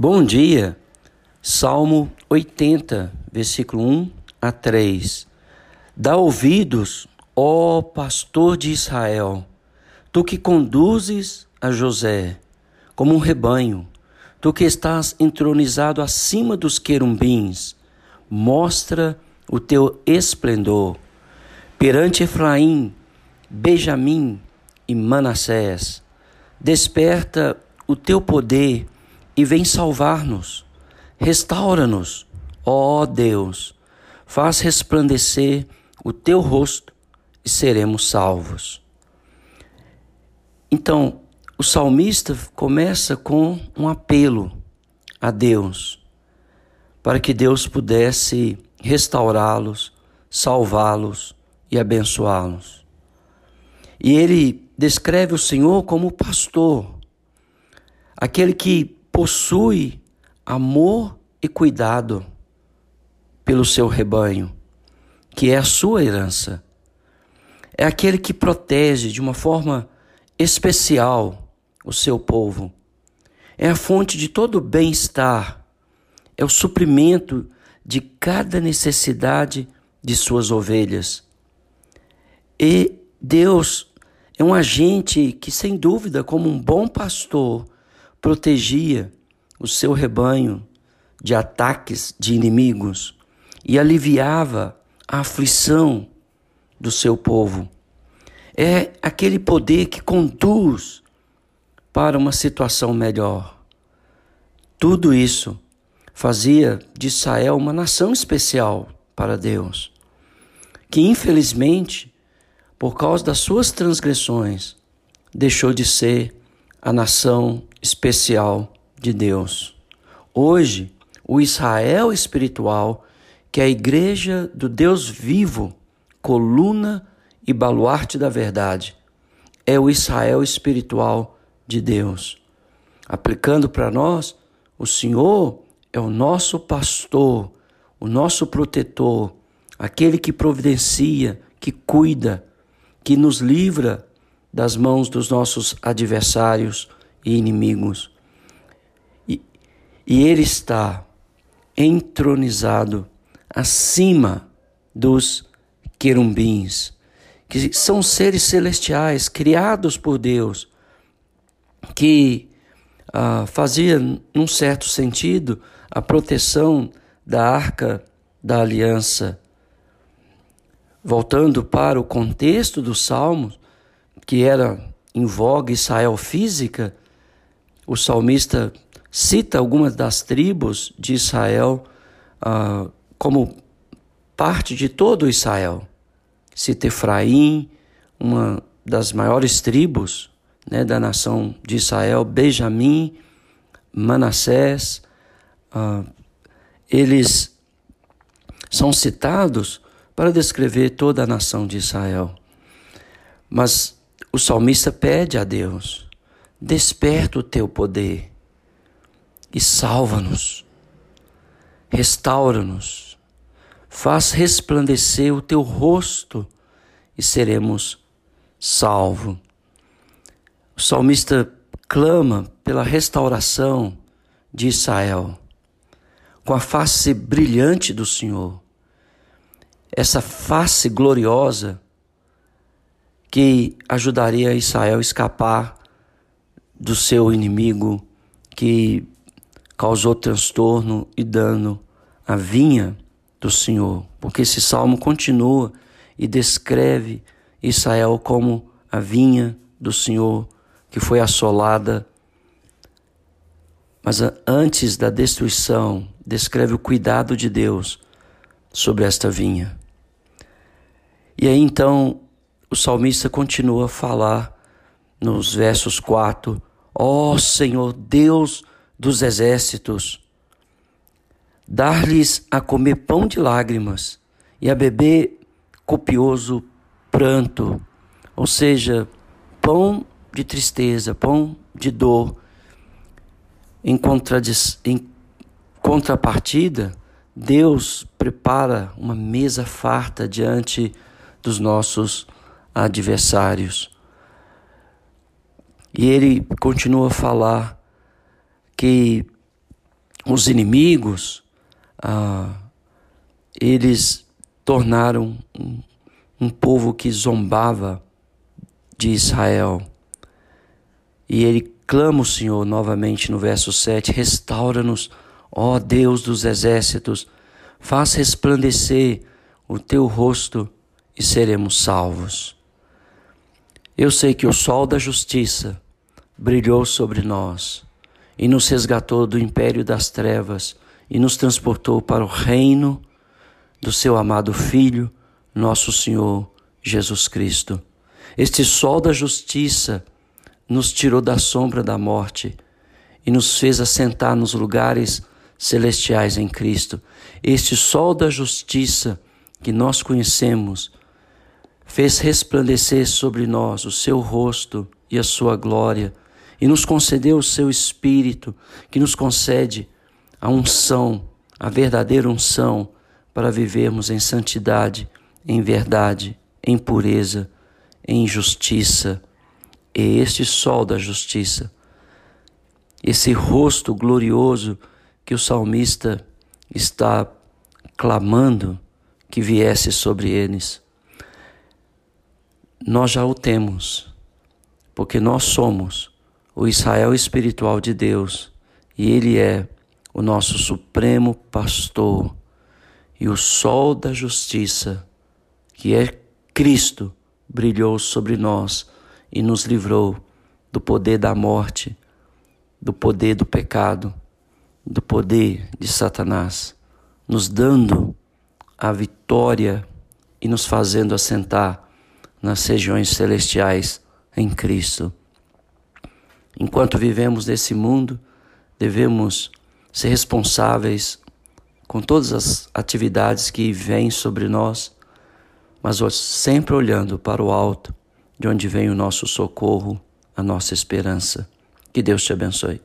Bom dia, Salmo 80, versículo 1 a 3. Dá ouvidos, ó pastor de Israel, tu que conduzes a José como um rebanho, tu que estás entronizado acima dos querumbins, mostra o teu esplendor. Perante Efraim, Benjamim e Manassés. Desperta o teu poder e vem salvar-nos. Restaura-nos, ó Deus. Faz resplandecer o teu rosto e seremos salvos. Então, o salmista começa com um apelo a Deus, para que Deus pudesse restaurá-los, salvá-los e abençoá-los. E ele descreve o Senhor como pastor, aquele que possui amor e cuidado pelo seu rebanho, que é a sua herança. É aquele que protege de uma forma especial o seu povo. É a fonte de todo bem-estar. É o suprimento de cada necessidade de suas ovelhas. E Deus é um agente que, sem dúvida, como um bom pastor, protegia o seu rebanho de ataques de inimigos e aliviava a aflição do seu povo. É aquele poder que conduz para uma situação melhor. Tudo isso fazia de Israel uma nação especial para Deus, que infelizmente, por causa das suas transgressões, deixou de ser a nação especial de Deus. Hoje, o Israel espiritual, que é a igreja do Deus vivo, coluna e baluarte da verdade, é o Israel espiritual de Deus. Aplicando para nós, o Senhor é o nosso pastor, o nosso protetor, aquele que providencia, que cuida, que nos livra das mãos dos nossos adversários e inimigos. E, e Ele está entronizado acima dos querumbins, que são seres celestiais criados por Deus, que ah, fazia, num certo sentido, a proteção da arca da aliança. Voltando para o contexto dos Salmos, que era em voga Israel física, o salmista cita algumas das tribos de Israel uh, como parte de todo Israel. Cita Efraim, uma das maiores tribos né, da nação de Israel, Benjamim, Manassés, uh, eles são citados para descrever toda a nação de Israel. Mas o salmista pede a Deus: desperta o teu poder e salva-nos, restaura-nos, faz resplandecer o teu rosto e seremos salvos. O salmista clama pela restauração de Israel, com a face brilhante do Senhor, essa face gloriosa que ajudaria Israel a escapar do seu inimigo que causou transtorno e dano à vinha do Senhor. Porque esse salmo continua e descreve Israel como a vinha do Senhor que foi assolada. Mas antes da destruição, descreve o cuidado de Deus sobre esta vinha. E aí então o salmista continua a falar nos versos 4: Ó Senhor Deus dos exércitos, dar-lhes a comer pão de lágrimas e a beber copioso pranto, ou seja, pão de tristeza, pão de dor. Em, em contrapartida, Deus prepara uma mesa farta diante dos nossos adversários. E ele continua a falar que os inimigos, ah, eles tornaram um, um povo que zombava de Israel. E ele clama o Senhor novamente no verso 7: Restaura-nos, ó Deus dos exércitos, faz resplandecer o teu rosto e seremos salvos. Eu sei que o sol da justiça brilhou sobre nós e nos resgatou do império das trevas e nos transportou para o reino do seu amado Filho, nosso Senhor Jesus Cristo. Este sol da justiça nos tirou da sombra da morte e nos fez assentar nos lugares celestiais em Cristo. Este sol da justiça que nós conhecemos fez resplandecer sobre nós o seu rosto e a sua glória, e nos concedeu o seu Espírito, que nos concede a unção, a verdadeira unção, para vivermos em santidade, em verdade, em pureza, em justiça. E este sol da justiça, esse rosto glorioso que o salmista está clamando que viesse sobre eles nós já o temos, porque nós somos o Israel espiritual de Deus e Ele é o nosso supremo pastor e o sol da justiça, que é Cristo, brilhou sobre nós e nos livrou do poder da morte, do poder do pecado, do poder de Satanás, nos dando a vitória e nos fazendo assentar nas regiões celestiais em Cristo. Enquanto vivemos nesse mundo, devemos ser responsáveis com todas as atividades que vêm sobre nós, mas sempre olhando para o alto, de onde vem o nosso socorro, a nossa esperança. Que Deus te abençoe.